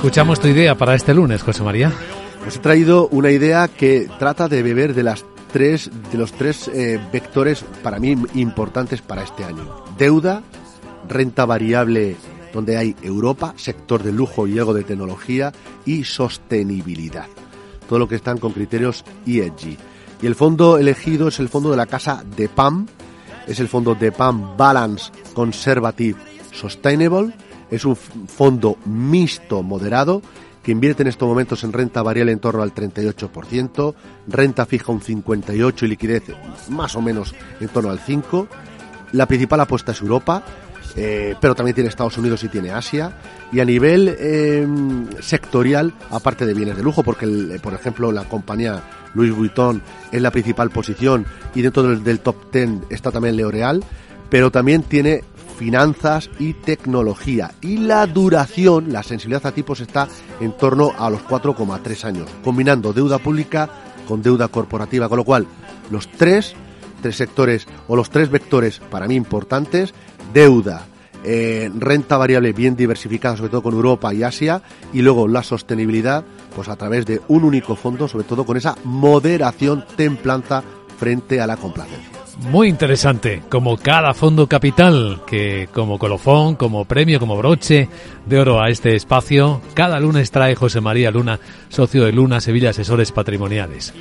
Escuchamos tu idea para este lunes, José María. Pues he traído una idea que trata de beber de las tres de los tres eh, vectores para mí importantes para este año. Deuda, renta variable donde hay Europa, sector de lujo y algo de tecnología y sostenibilidad. Todo lo que están con criterios ESG. Y el fondo elegido es el fondo de la casa de PAM, es el fondo de PAM Balance Conservative Sustainable, es un fondo mixto moderado que invierte en estos momentos en renta variable en torno al 38%, renta fija un 58% y liquidez más o menos en torno al 5%. La principal apuesta es Europa, eh, pero también tiene Estados Unidos y tiene Asia. Y a nivel eh, sectorial, aparte de bienes de lujo, porque por ejemplo la compañía Louis Vuitton es la principal posición y dentro del, del top 10 está también L'Oreal, pero también tiene finanzas y tecnología. Y la duración, la sensibilidad a tipos está en torno a los 4,3 años, combinando deuda pública con deuda corporativa, con lo cual los tres, tres sectores o los tres vectores para mí importantes, deuda, eh, renta variable bien diversificada, sobre todo con Europa y Asia, y luego la sostenibilidad, pues a través de un único fondo, sobre todo con esa moderación, templanza frente a la complacencia. Muy interesante, como cada fondo capital, que como colofón, como premio, como broche de oro a este espacio, cada lunes trae José María Luna, socio de Luna Sevilla Asesores Patrimoniales.